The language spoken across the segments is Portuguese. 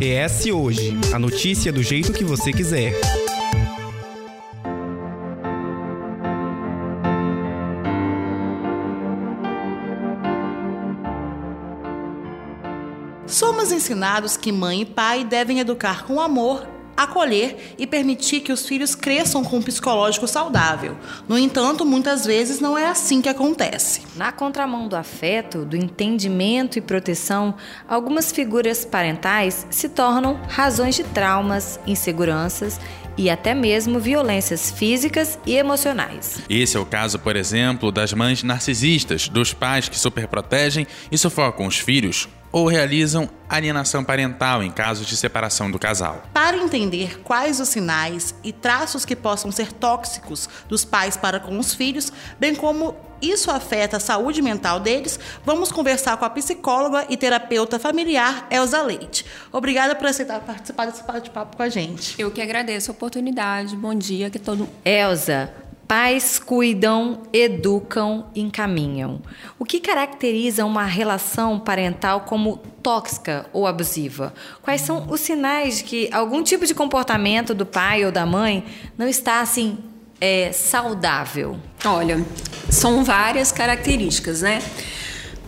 ES Hoje a notícia do jeito que você quiser. Somos ensinados que mãe e pai devem educar com amor acolher e permitir que os filhos cresçam com um psicológico saudável. No entanto, muitas vezes não é assim que acontece. Na contramão do afeto, do entendimento e proteção, algumas figuras parentais se tornam razões de traumas, inseguranças e até mesmo violências físicas e emocionais. Esse é o caso, por exemplo, das mães narcisistas, dos pais que superprotegem e sufocam os filhos ou realizam alienação parental em casos de separação do casal. Para entender quais os sinais e traços que possam ser tóxicos dos pais para com os filhos, bem como isso afeta a saúde mental deles, vamos conversar com a psicóloga e terapeuta familiar Elza Leite. Obrigada por aceitar participar desse bate-papo com a gente. Eu que agradeço a oportunidade. Bom dia que todo Elza, Pais cuidam, educam, encaminham. O que caracteriza uma relação parental como tóxica ou abusiva? Quais são os sinais de que algum tipo de comportamento do pai ou da mãe não está assim é, saudável? Olha, são várias características, né?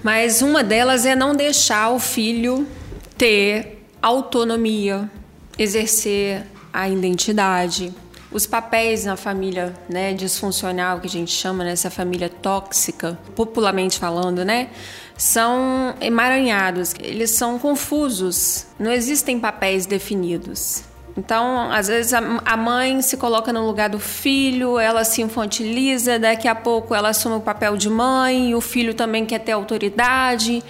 Mas uma delas é não deixar o filho ter autonomia, exercer a identidade, os papéis na família né, disfuncional, que a gente chama nessa família tóxica, popularmente falando, né? São emaranhados, eles são confusos, não existem papéis definidos. Então, às vezes a mãe se coloca no lugar do filho, ela se infantiliza, daqui a pouco ela assume o papel de mãe, o filho também quer ter autoridade.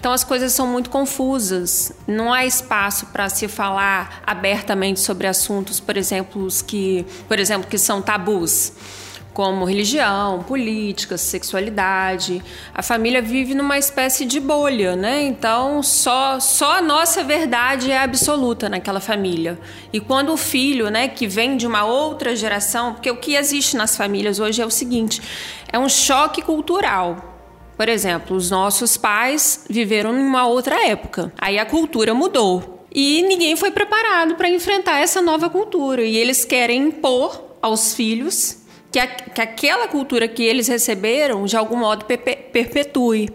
Então as coisas são muito confusas. Não há espaço para se falar abertamente sobre assuntos, por exemplo, que, por exemplo, que são tabus como religião, política, sexualidade. A família vive numa espécie de bolha, né? Então só só a nossa verdade é absoluta naquela família. E quando o filho, né, que vem de uma outra geração, porque o que existe nas famílias hoje é o seguinte, é um choque cultural. Por exemplo, os nossos pais viveram em uma outra época. Aí a cultura mudou. E ninguém foi preparado para enfrentar essa nova cultura. E eles querem impor aos filhos que, a, que aquela cultura que eles receberam, de algum modo, perpetue.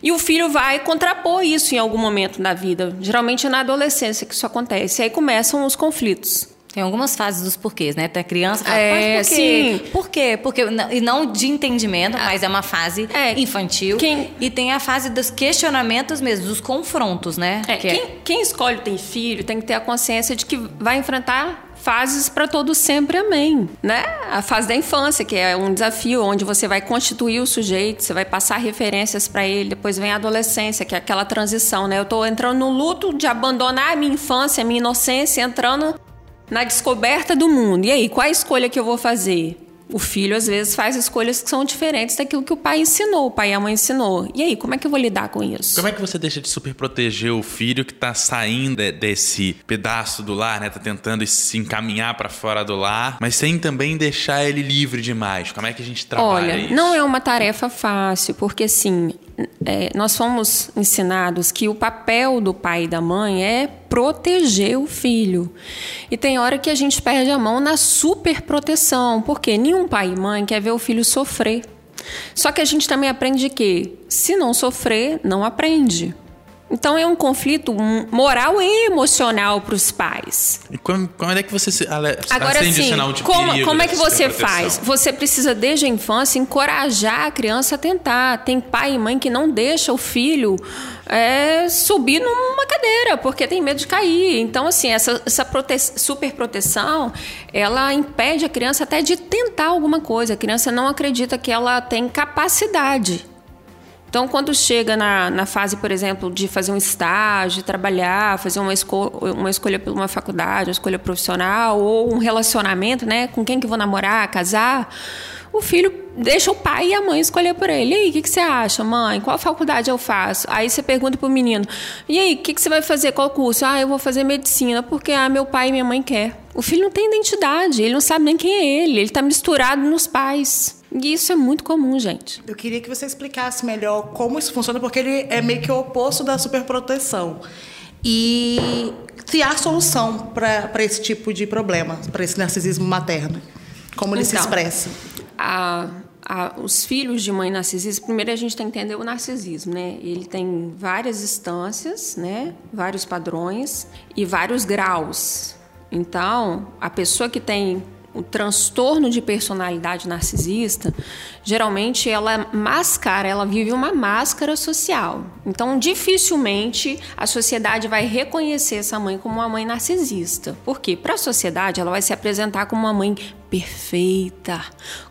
E o filho vai contrapor isso em algum momento da vida. Geralmente na adolescência que isso acontece. E aí começam os conflitos. Tem algumas fases dos porquês, né? Tem a criança fala, é, mas por quê? Sim. Por quê? Porque, e não de entendimento, ah, mas é uma fase é, infantil. Quem, e tem a fase dos questionamentos mesmo, dos confrontos, né? É, que quem, é... quem escolhe ter filho tem que ter a consciência de que vai enfrentar fases para todo sempre, amém, né? A fase da infância, que é um desafio onde você vai constituir o sujeito, você vai passar referências para ele, depois vem a adolescência, que é aquela transição, né? Eu estou entrando no luto de abandonar a minha infância, a minha inocência, entrando na descoberta do mundo. E aí, qual a escolha que eu vou fazer? o filho às vezes faz escolhas que são diferentes daquilo que o pai ensinou, o pai e a mãe ensinou. E aí, como é que eu vou lidar com isso? Como é que você deixa de super proteger o filho que está saindo desse pedaço do lar, né? Tá tentando se encaminhar para fora do lar, mas sem também deixar ele livre demais. Como é que a gente trabalha Olha, isso? não é uma tarefa fácil, porque assim, é, nós fomos ensinados que o papel do pai e da mãe é proteger o filho. E tem hora que a gente perde a mão na superproteção, porque nenhum pai e mãe quer ver o filho sofrer. Só que a gente também aprende que se não sofrer, não aprende. Então é um conflito moral e emocional para os pais. E quando, é que você se, ale, Agora sim, como, como é que você faz? Você precisa desde a infância encorajar a criança a tentar. Tem pai e mãe que não deixa o filho é, subir numa cadeira porque tem medo de cair. Então assim essa, essa prote super proteção ela impede a criança até de tentar alguma coisa. A criança não acredita que ela tem capacidade. Então, quando chega na, na fase, por exemplo, de fazer um estágio, trabalhar, fazer uma, esco uma escolha por uma faculdade, uma escolha profissional ou um relacionamento, né? Com quem que vou namorar, casar, o filho deixa o pai e a mãe escolher por ele. E aí, o que, que, você acha, mãe? Qual faculdade eu faço? Aí você pergunta pro menino: e aí, o que, que, você vai fazer? Qual curso? Ah, eu vou fazer medicina, porque ah, meu pai e minha mãe quer. O filho não tem identidade, ele não sabe nem quem é ele, ele está misturado nos pais. E isso é muito comum, gente. Eu queria que você explicasse melhor como isso funciona, porque ele é meio que o oposto da superproteção. E se há solução para esse tipo de problema, para esse narcisismo materno. Como ele então, se expressa? A, a, os filhos de mãe narcisista, primeiro a gente tem que entender o narcisismo, né? Ele tem várias instâncias, né? Vários padrões e vários graus. Então, a pessoa que tem o transtorno de personalidade narcisista, geralmente ela mascara, ela vive uma máscara social. Então, dificilmente a sociedade vai reconhecer essa mãe como uma mãe narcisista. Por quê? Para a sociedade, ela vai se apresentar como uma mãe perfeita,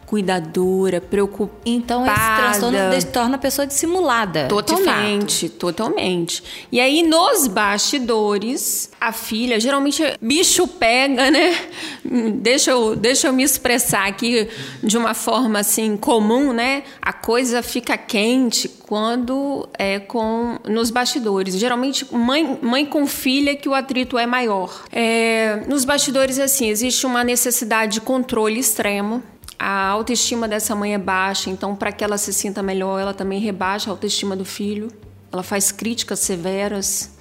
cuidadora, preocupada. Então esse transtorno torna a pessoa dissimulada. Totalmente, totalmente. E aí nos bastidores, a filha, geralmente bicho pega, né? Deixa eu, deixa eu me expressar aqui de uma forma assim comum, né? A coisa fica quente quando é com nos bastidores. Geralmente mãe, mãe com filha que o atrito é maior. É, nos bastidores assim existe uma necessidade de controle extremo a autoestima dessa mãe é baixa, então para que ela se sinta melhor, ela também rebaixa a autoestima do filho. Ela faz críticas severas,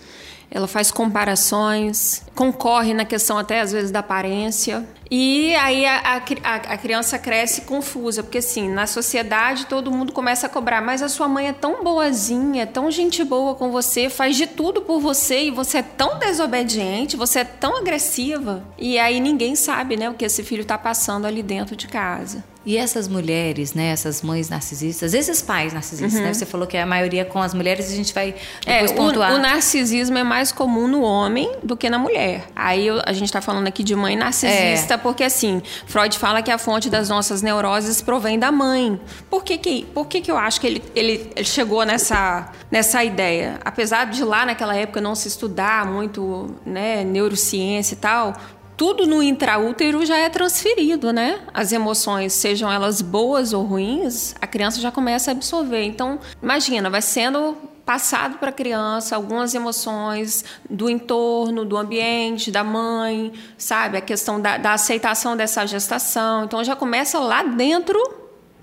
ela faz comparações, concorre na questão até às vezes da aparência. E aí a, a, a, criança cresce confusa, porque assim, na sociedade todo mundo começa a cobrar, mas a sua mãe é tão boazinha, tão gente boa com você, faz de tudo por você e você é tão desobediente, você é tão agressiva. E aí ninguém sabe, né, o que esse filho está passando ali dentro de casa. E essas mulheres, né, essas mães narcisistas, esses pais narcisistas, né, uhum. né? Você falou que é a maioria com as mulheres, a gente vai depois é, pontuar. O, o narcisismo é mais comum no homem do que na mulher. Aí a gente está falando aqui de mãe narcisista, é. porque assim, Freud fala que a fonte das nossas neuroses provém da mãe. Por que que, por que, que eu acho que ele, ele, ele chegou nessa, nessa ideia? Apesar de lá naquela época não se estudar muito, né, neurociência e tal, tudo no intraútero já é transferido, né? As emoções, sejam elas boas ou ruins, a criança já começa a absorver. Então, imagina, vai sendo passado para a criança algumas emoções do entorno, do ambiente, da mãe, sabe? A questão da, da aceitação dessa gestação. Então, já começa lá dentro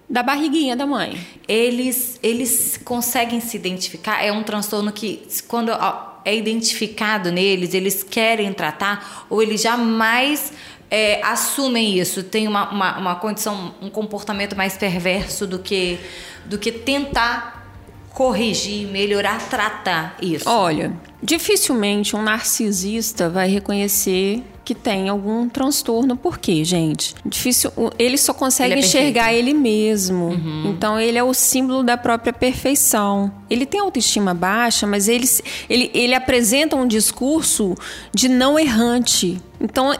da barriguinha da mãe. Eles, eles conseguem se identificar? É um transtorno que, quando é identificado neles, eles querem tratar ou eles jamais é, assumem isso, tem uma, uma, uma, condição, um comportamento mais perverso do que, do que tentar corrigir, melhorar, tratar isso? Olha, dificilmente um narcisista vai reconhecer que tem algum transtorno. Por quê, gente? Difícil. Ele só consegue ele é enxergar ele mesmo. Uhum. Então ele é o símbolo da própria perfeição. Ele tem autoestima baixa, mas ele, ele, ele apresenta um discurso de não errante. Então,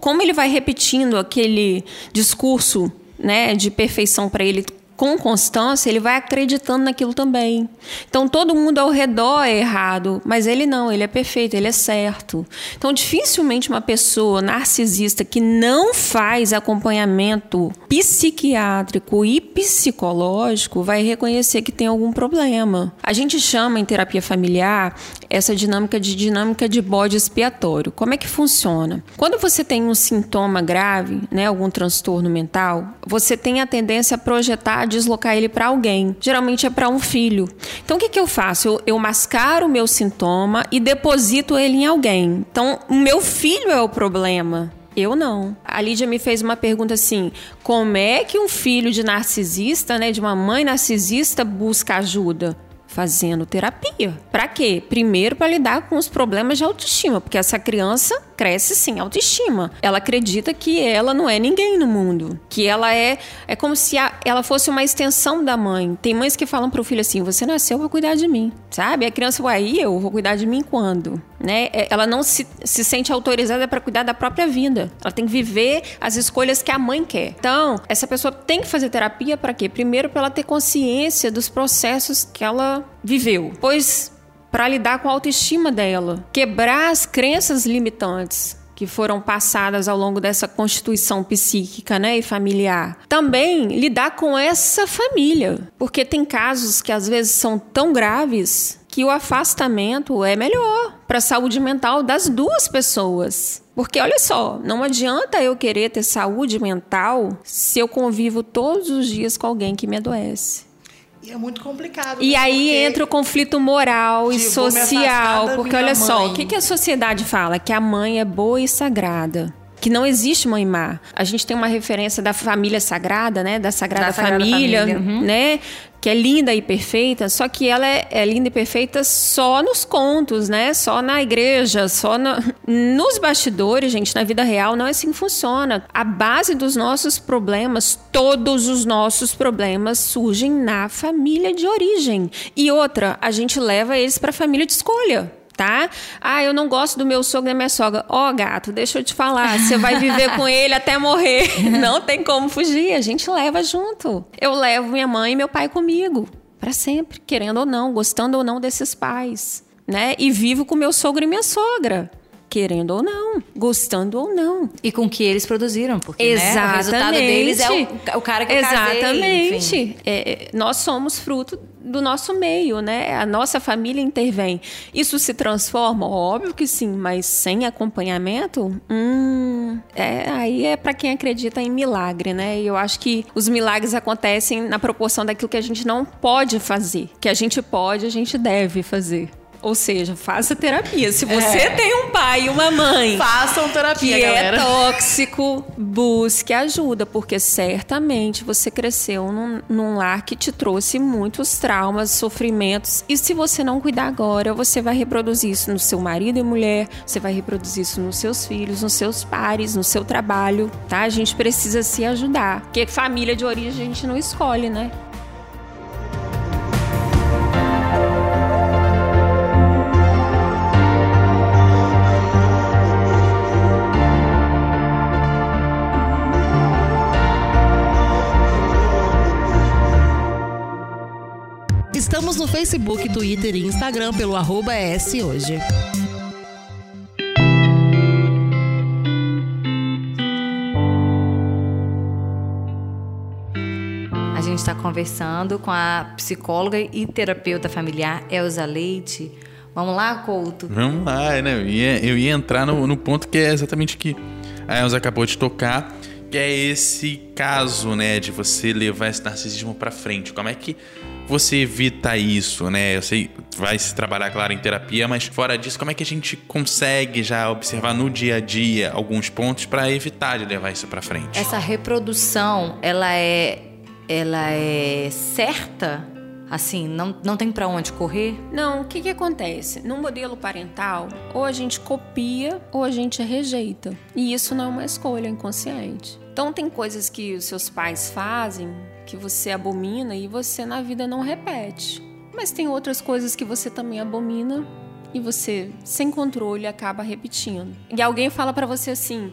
como ele vai repetindo aquele discurso né, de perfeição para ele com constância, ele vai acreditando naquilo também. Então todo mundo ao redor é errado, mas ele não, ele é perfeito, ele é certo. Então dificilmente uma pessoa narcisista que não faz acompanhamento psiquiátrico e psicológico vai reconhecer que tem algum problema. A gente chama em terapia familiar essa dinâmica de dinâmica de bode expiatório. Como é que funciona? Quando você tem um sintoma grave, né, algum transtorno mental, você tem a tendência a projetar deslocar ele para alguém. Geralmente é para um filho. Então o que, que eu faço? Eu, eu mascaro o meu sintoma e deposito ele em alguém. Então o meu filho é o problema. Eu não. A Lídia me fez uma pergunta assim: como é que um filho de narcisista, né, de uma mãe narcisista, busca ajuda? Fazendo terapia. Para quê? Primeiro, para lidar com os problemas de autoestima, porque essa criança cresce sem autoestima. Ela acredita que ela não é ninguém no mundo, que ela é é como se a, ela fosse uma extensão da mãe. Tem mães que falam pro filho assim: "Você nasceu para cuidar de mim", sabe? A criança vai aí, eu vou cuidar de mim quando, né? É, ela não se, se sente autorizada para cuidar da própria vida. Ela tem que viver as escolhas que a mãe quer. Então, essa pessoa tem que fazer terapia para quê? Primeiro para ela ter consciência dos processos que ela viveu. Pois para lidar com a autoestima dela, quebrar as crenças limitantes que foram passadas ao longo dessa constituição psíquica né, e familiar. Também lidar com essa família, porque tem casos que às vezes são tão graves que o afastamento é melhor para a saúde mental das duas pessoas. Porque olha só, não adianta eu querer ter saúde mental se eu convivo todos os dias com alguém que me adoece. E é muito complicado. E né? aí Porque- entra o conflito moral e Tipo, social, porque olha só, mãe. o que, que a sociedade fala? Que a mãe é boa e sagrada. Que não existe mãe má. A gente tem uma referência da família sagrada, né? Da Sagrada, Da Sagrada Família, Família, uhum. né? Que é linda e perfeita, só que ela é, é linda e perfeita só nos contos, né? Só na igreja, só na- nos bastidores, gente, na vida real não é assim que funciona. A base dos nossos problemas, todos os nossos problemas surgem na família de origem. E outra, a gente leva eles para a família de escolha tá? Ah, eu não gosto do meu sogro e da minha sogra. Ó, gato, deixa eu te falar, você vai viver com ele até morrer. Não tem como fugir, a gente leva junto. Eu levo minha mãe e meu pai comigo, para sempre, querendo ou não, gostando ou não desses pais, né? E vivo com meu sogro e minha sogra. Querendo ou não, gostando ou não. E com o que eles produziram, porque né, o resultado deles é o, o cara que eu casei, Exatamente. enfim. É, nós somos fruto do nosso meio, né? A nossa família intervém. Isso se transforma? Óbvio que sim, mas sem acompanhamento, hum, é, aí é para quem acredita em milagre, né? E eu acho que os milagres acontecem na proporção daquilo que a gente não pode fazer. Que a gente pode, a gente deve fazer. Ou seja, faça terapia. Se você É. tem um pai e uma mãe Façam terapia, que galera. é tóxico, busque ajuda, porque certamente você cresceu num, num lar que te trouxe muitos traumas, sofrimentos, e se você não cuidar agora, você vai reproduzir isso no seu marido e mulher, você vai reproduzir isso nos seus filhos, nos seus pares, no seu trabalho, tá? A gente precisa se ajudar, porque família de origem a gente não escolhe, né? Estamos no Facebook, Twitter e Instagram pelo arroba S hoje. A gente está conversando com a psicóloga e terapeuta familiar Elza Leite. Vamos lá, Couto? Vamos lá, né? Eu ia, eu ia entrar no, no ponto que é exatamente que a Elza acabou de tocar, que é esse caso, né, de você levar esse narcisismo pra frente. Como é que você evita isso, né? Eu sei, vai se trabalhar, claro, em terapia, mas fora disso, como é que a gente consegue já observar no dia a dia alguns pontos pra evitar de levar isso pra frente? Essa reprodução, ela é, ela é certa? Assim, não, não tem pra onde correr? Não, o que, que acontece? No modelo parental, ou a gente copia ou a gente rejeita. E isso não é uma escolha inconsciente. Então, tem coisas que os seus pais fazem que você abomina e você na vida não repete. Mas tem outras coisas que você também abomina e você, sem controle, acaba repetindo. E alguém fala pra você assim.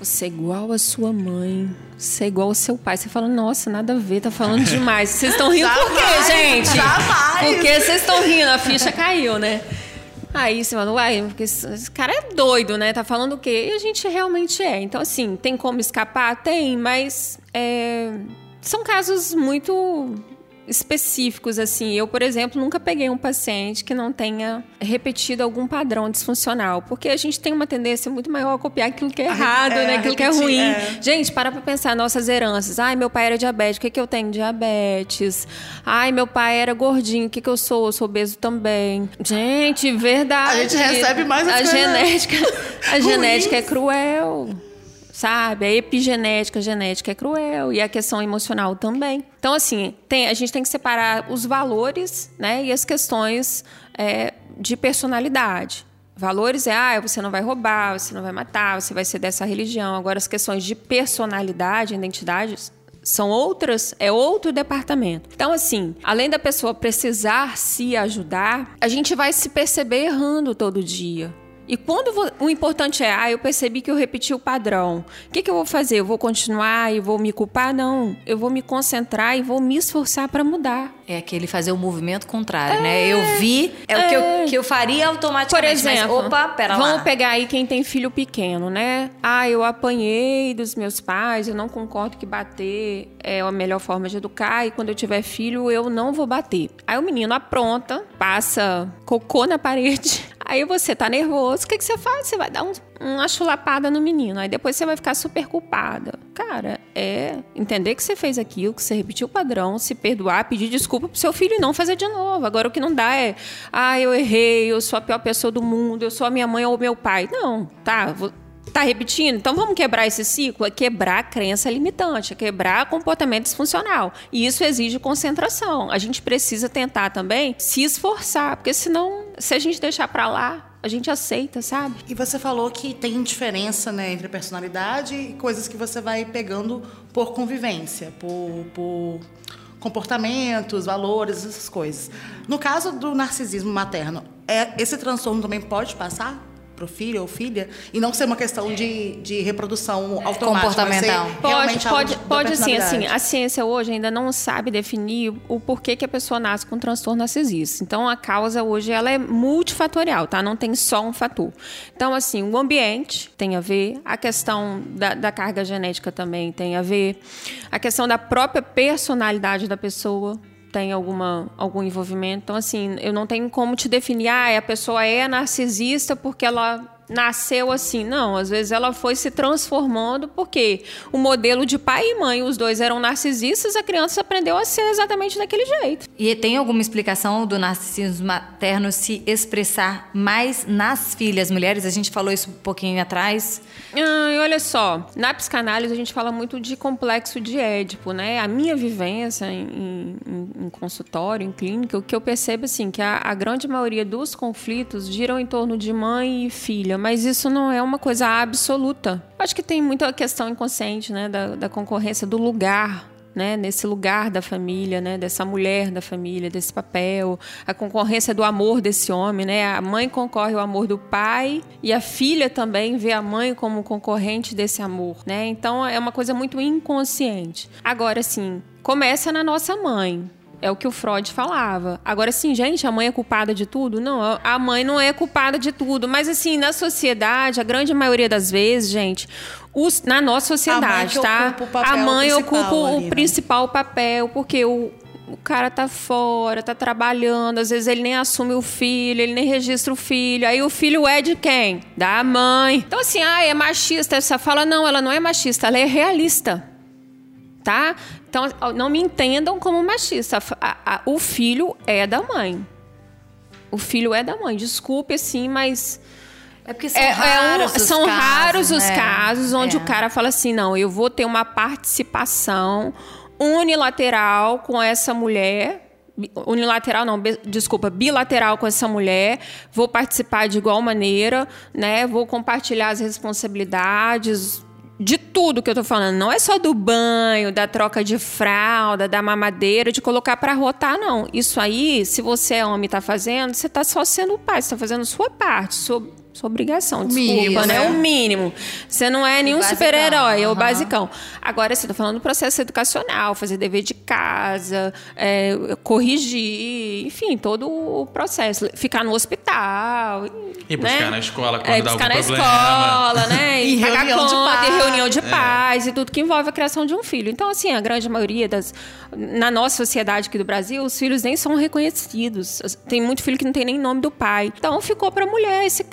Você é igual a sua mãe, você é igual ao seu pai. Você fala, nossa, nada a ver, tá falando demais. Vocês estão rindo por quê, Jamais, gente? jamais. Porque vocês estão rindo, a ficha caiu, né? Aí você fala, uai, porque esse esse cara é doido, né? Tá falando o quê? E a gente realmente é. Então, assim, tem como escapar? Tem, mas é, são casos muito específicos, assim. Eu, por exemplo, nunca peguei um paciente que não tenha repetido algum padrão disfuncional, porque a gente tem uma tendência muito maior a copiar aquilo que é errado, é, né? Aquilo que é repetir, ruim. é. Gente, para pra pensar nossas heranças. Ai, meu pai era diabético, o que, que eu tenho? Diabetes. Ai, meu pai era gordinho, o que, que eu sou? Eu sou obeso também. Gente, verdade. A gente recebe mais a coisas genética. A genética é cruel. Sabe? A epigenética, a genética é cruel e a questão emocional também. Então, assim, tem, a gente tem que separar os valores né, e as questões é, de personalidade. Valores é, ah, você não vai roubar, você não vai matar, você vai ser dessa religião. Agora, as questões de personalidade, identidade, são outras, é outro departamento. Então, assim, além da pessoa precisar se ajudar, a gente vai se perceber errando todo dia. E quando o importante é, ah, eu percebi que eu repeti o padrão. O que, que eu vou fazer? Eu vou continuar e vou me culpar? Não. Eu vou me concentrar e vou me esforçar para mudar. É aquele fazer o movimento contrário, né? Eu vi, é, o que eu, que eu faria Por automaticamente. exemplo, mas, opa, pera vamos lá. pegar aí quem tem filho pequeno, né? Ah, eu apanhei dos meus pais, eu não concordo que bater é a melhor forma de educar e quando eu tiver filho eu não vou bater. Aí o menino apronta, passa cocô na parede, Aí você tá nervoso, o que, que você faz? Você vai dar um, uma chulapada no menino, aí depois você vai ficar super culpada. Cara, é entender que você fez aquilo, que você repetiu o padrão, se perdoar, pedir desculpa pro seu filho e não fazer de novo. Agora o que não dá é, ah, eu errei, eu sou a pior pessoa do mundo, eu sou a minha mãe ou meu pai. Não, tá, Tá repetindo? Então vamos quebrar esse ciclo? É quebrar a crença limitante, é quebrar comportamento disfuncional. E isso exige concentração. A gente precisa tentar também se esforçar, porque senão, se a gente deixar para lá, a gente aceita, sabe? E você falou que tem diferença né, entre personalidade e coisas que você vai pegando por convivência, por, por comportamentos, valores, essas coisas. No caso do narcisismo materno, é, esse transtorno também pode passar? Para o filho ou filha e não ser uma questão de, de reprodução automática. Comportamental. Pode, pode, pode sim. Assim, a ciência hoje ainda não sabe definir o porquê que a pessoa nasce com transtorno narcisista. Então, a causa hoje ela é multifatorial, tá? Não tem só um fator. Então, assim, o ambiente tem a ver, a questão da, da carga genética também tem a ver, a questão da própria personalidade da pessoa tem alguma, algum envolvimento. Então, assim, eu não tenho como te definir, ah, a pessoa é narcisista porque ela nasceu assim. Não, às vezes ela foi se transformando porque o modelo de pai e mãe, os dois eram narcisistas, a criança aprendeu a ser exatamente daquele jeito. E tem alguma explicação do narcisismo materno se expressar mais nas filhas mulheres? A gente falou isso um pouquinho atrás. Ah, olha só, na psicanálise a gente fala muito de complexo de Édipo, né? A minha vivência em, em, em consultório, em clínica, o que eu percebo assim que a, a grande maioria dos conflitos giram em torno de mãe e filha mas isso não é uma coisa absoluta. Acho que tem muita questão inconsciente, né, da, da concorrência do lugar né, nesse lugar da família, né, dessa mulher da família, desse papel, a concorrência do amor desse homem, né, a mãe concorre ao amor do pai e a filha também vê a mãe como concorrente desse amor, né? Então é uma coisa muito inconsciente. Agora, sim, começa na nossa mãe, é o que o Freud falava. Agora, assim, gente, a mãe é culpada de tudo? Não, a mãe não é culpada de tudo. Mas, assim, na sociedade, a grande maioria das vezes, gente, os, na nossa sociedade, a tá? a mãe ocupa o ali, né? principal papel, porque o, o cara tá fora, tá trabalhando, às vezes ele nem assume o filho, ele nem registra o filho. Aí o filho é de quem? Da mãe. Então, assim, ah, é machista. Essa fala, não, ela não é machista, ela é realista tá? Então, não me entendam como machista. A, a, o filho é da mãe. O filho é da mãe. Desculpe, assim, mas. É porque são é, raros, é um, os, são casos, raros né? os casos onde é. o cara fala assim: não, eu vou ter uma participação unilateral com essa mulher. Unilateral não, desculpa, bilateral com essa mulher, vou participar de igual maneira, né? Vou compartilhar as responsabilidades, de tudo que eu tô falando. Não é só do banho, da troca de fralda, da mamadeira, de colocar para rotar, não. Isso aí, se você é homem e tá fazendo, você tá só sendo pai, você tá fazendo sua parte, sua, sua obrigação. Desculpa, mínimo, né? né? O mínimo. Você não é nenhum super-herói, é o basicão. Agora, você tá falando do processo educacional, fazer dever de casa, é, corrigir, enfim, todo o processo. Ficar no hospital. E né? buscar na escola quando é, dá buscar algum na problema. escola, né? E reunião conta, de paz. E reunião de É. paz e tudo que envolve a criação de um filho. Então, assim, a grande maioria das... Na nossa sociedade aqui do Brasil, os filhos nem são reconhecidos. Tem muito filho que não tem nem nome do pai. Então, ficou pra mulher esse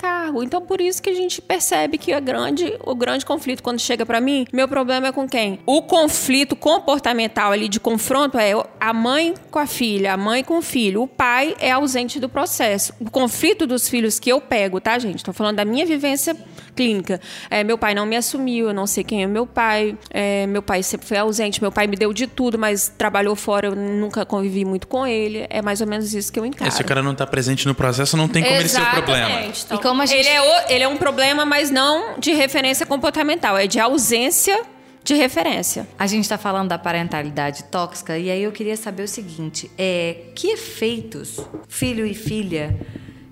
Então, por isso que a gente percebe que a grande, o grande conflito, quando chega pra mim, meu problema é com quem? O conflito comportamental ali de confronto é a mãe com a filha, a mãe com o filho. O pai é ausente do processo. O conflito dos filhos que eu pego, tá, gente? Tô falando da minha vivência clínica. É, meu pai não me assumiu, eu não sei quem é meu pai. É, meu pai sempre foi ausente. Meu pai me deu de tudo, mas trabalhou fora, eu nunca convivi muito com ele. É mais ou menos isso que eu encaro. É, se o cara não tá presente no processo, não tem como ele ser o problema. Exatamente. Então, E como a gente- ele, é o- ele é um problema, mas não de referência comportamental, é de ausência de referência. A gente está falando da parentalidade tóxica e aí eu queria saber o seguinte: é, que efeitos filho e filha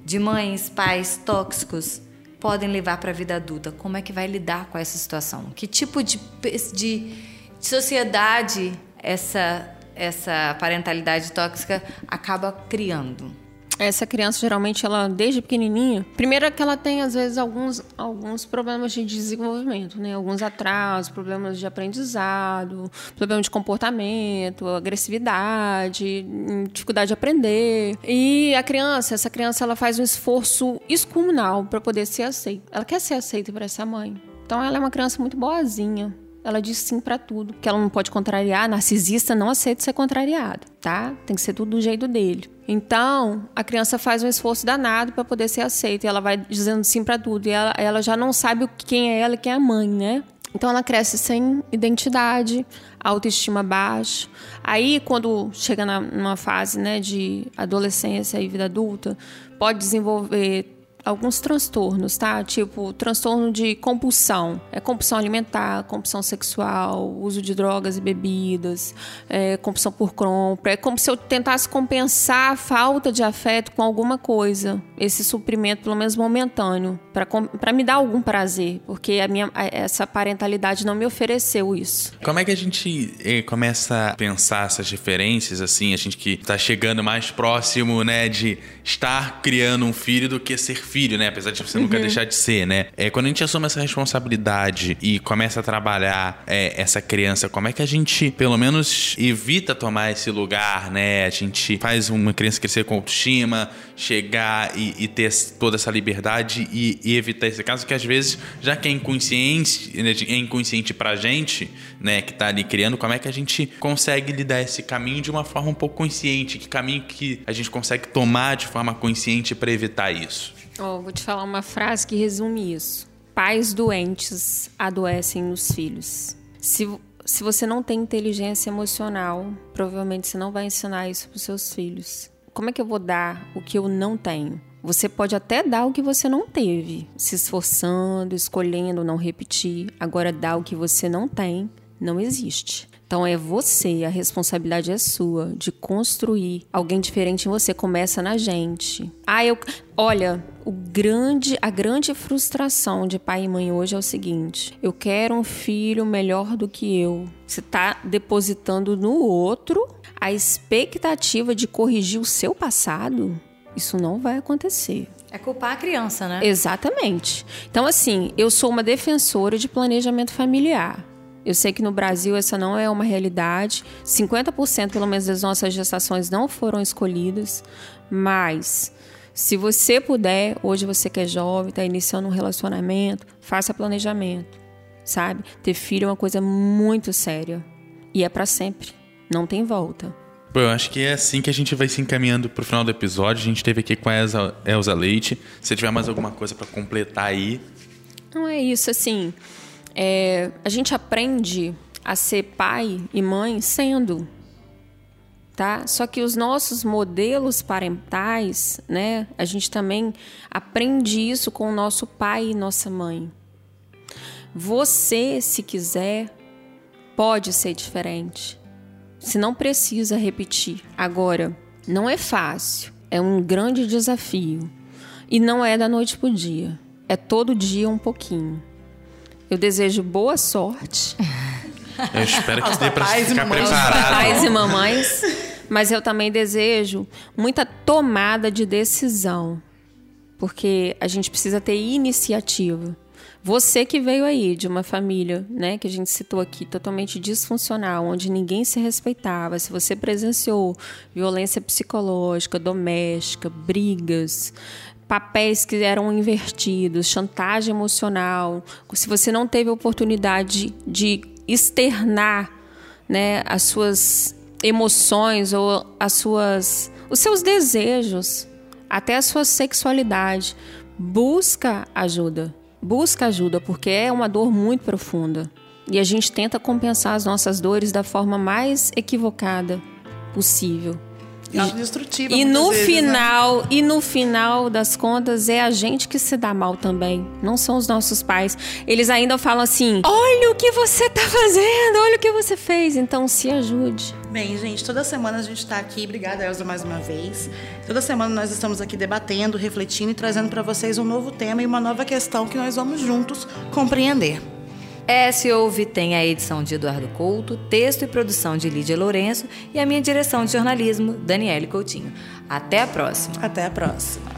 de mães, pais tóxicos podem levar para a vida adulta? Como é que vai lidar com essa situação? Que tipo de, pe- de sociedade essa essa parentalidade tóxica acaba criando? Essa criança geralmente ela desde pequenininha, primeiro é que ela tem às vezes alguns alguns problemas de desenvolvimento, né? Alguns atrasos, problemas de aprendizado, problema de comportamento, agressividade, dificuldade de aprender. E a criança, essa criança ela faz um esforço excomunal para poder ser aceita. Ela quer ser aceita por essa mãe. Então ela é uma criança muito boazinha. Ela diz sim para tudo, que ela não pode contrariar. Narcisista não aceita ser contrariado, tá? Tem que ser tudo do jeito dele. Então, a criança faz um esforço danado para poder ser aceita. E ela vai dizendo sim para tudo. E ela, ela já não sabe quem é ela e quem é a mãe, né? Então ela cresce sem identidade, autoestima baixa. Aí, quando chega na, numa fase né, de adolescência e vida adulta, pode desenvolver alguns transtornos, tá? Tipo, transtorno de compulsão. É compulsão alimentar, compulsão sexual, uso de drogas e bebidas, é, compulsão por compra. É como se eu tentasse compensar a falta de afeto com alguma coisa. Esse suprimento, pelo menos momentâneo, para me dar algum prazer. Porque a minha, essa parentalidade não me ofereceu isso. Como é que a gente eh, começa a pensar essas diferenças, assim? A gente que está chegando mais próximo, né, de estar criando um filho do que ser filho, né? Apesar de você uhum. nunca deixar de ser, né? É, quando a gente assume essa responsabilidade e começa a trabalhar é, essa criança, como é que a gente, pelo menos, evita tomar esse lugar, né? A gente faz uma criança crescer com autoestima, chegar e, e ter toda essa liberdade e, e, evitar esse caso que às vezes, já que é inconsciente, né, é inconsciente pra gente, né, que tá ali criando, como é que a gente consegue lidar esse caminho de uma forma um pouco consciente? Que caminho que a gente consegue tomar de forma consciente para evitar isso? Oh, vou te falar uma frase que resume isso. Pais doentes adoecem nos filhos. Se, se você não tem inteligência emocional, provavelmente você não vai ensinar isso para os seus filhos. Como é que eu vou dar o que eu não tenho? Você pode até dar o que você não teve, se esforçando, escolhendo não repetir. Agora, dar o que você não tem não existe. Então é você, a responsabilidade é sua de construir alguém diferente em você. Começa na gente. Ah, eu. Olha, o grande, a grande frustração de pai e mãe hoje é o seguinte: eu quero um filho melhor do que eu. Você está depositando no outro a expectativa de corrigir o seu passado. Isso não vai acontecer. É culpar a criança, né? Exatamente. Então, assim, eu sou uma defensora de planejamento familiar. Eu sei que no Brasil essa não é uma realidade. 50% pelo menos das nossas gestações não foram escolhidas, mas se você puder, hoje você que é jovem, está iniciando um relacionamento, faça planejamento, sabe? Ter filho é uma coisa muito séria e é para sempre, não tem volta. Bom, eu acho que é assim que a gente vai se encaminhando pro final do episódio. A gente teve aqui com a Elza, Elza Leite. Se tiver mais alguma coisa para completar aí. Não é isso, assim. É, a gente aprende a ser pai e mãe sendo, tá? Só que os nossos modelos parentais, né? A gente também aprende isso com o nosso pai e nossa mãe. Você, se quiser, pode ser diferente. Se não precisa repetir. Agora, não é fácil. É um grande desafio. E não é da noite pro dia. É todo dia um pouquinho. Eu desejo boa sorte. Eu espero que dê para ficar preparado. Pais e mamães. Mas eu também desejo muita tomada de decisão. Porque a gente precisa ter iniciativa. Você que veio aí de uma família, né, que a gente citou aqui, totalmente disfuncional, onde ninguém se respeitava, se você presenciou violência psicológica, doméstica, brigas, papéis que eram invertidos, chantagem emocional, se você não teve oportunidade de externar né, as suas emoções ou as suas, os seus desejos, até a sua sexualidade, busca ajuda. Busca ajuda, porque é uma dor muito profunda. E a gente tenta compensar as nossas dores da forma mais equivocada possível. Autodestrutiva. E no vezes, né? final, né? e no final das contas é a gente que se dá mal também, não são os nossos pais. Eles ainda falam assim: "Olha o que você tá fazendo, olha o que você fez". Então se ajude. Bem, gente, toda semana a gente está aqui. Obrigada, Elza, mais uma vez. Toda semana nós estamos aqui debatendo, refletindo e trazendo para vocês um novo tema e uma nova questão que nós vamos juntos compreender. ES Ouve tem a edição de Eduardo Couto, texto e produção de Lídia Lourenço e a minha direção de jornalismo, Daniele Coutinho. Até a próxima. Até a próxima.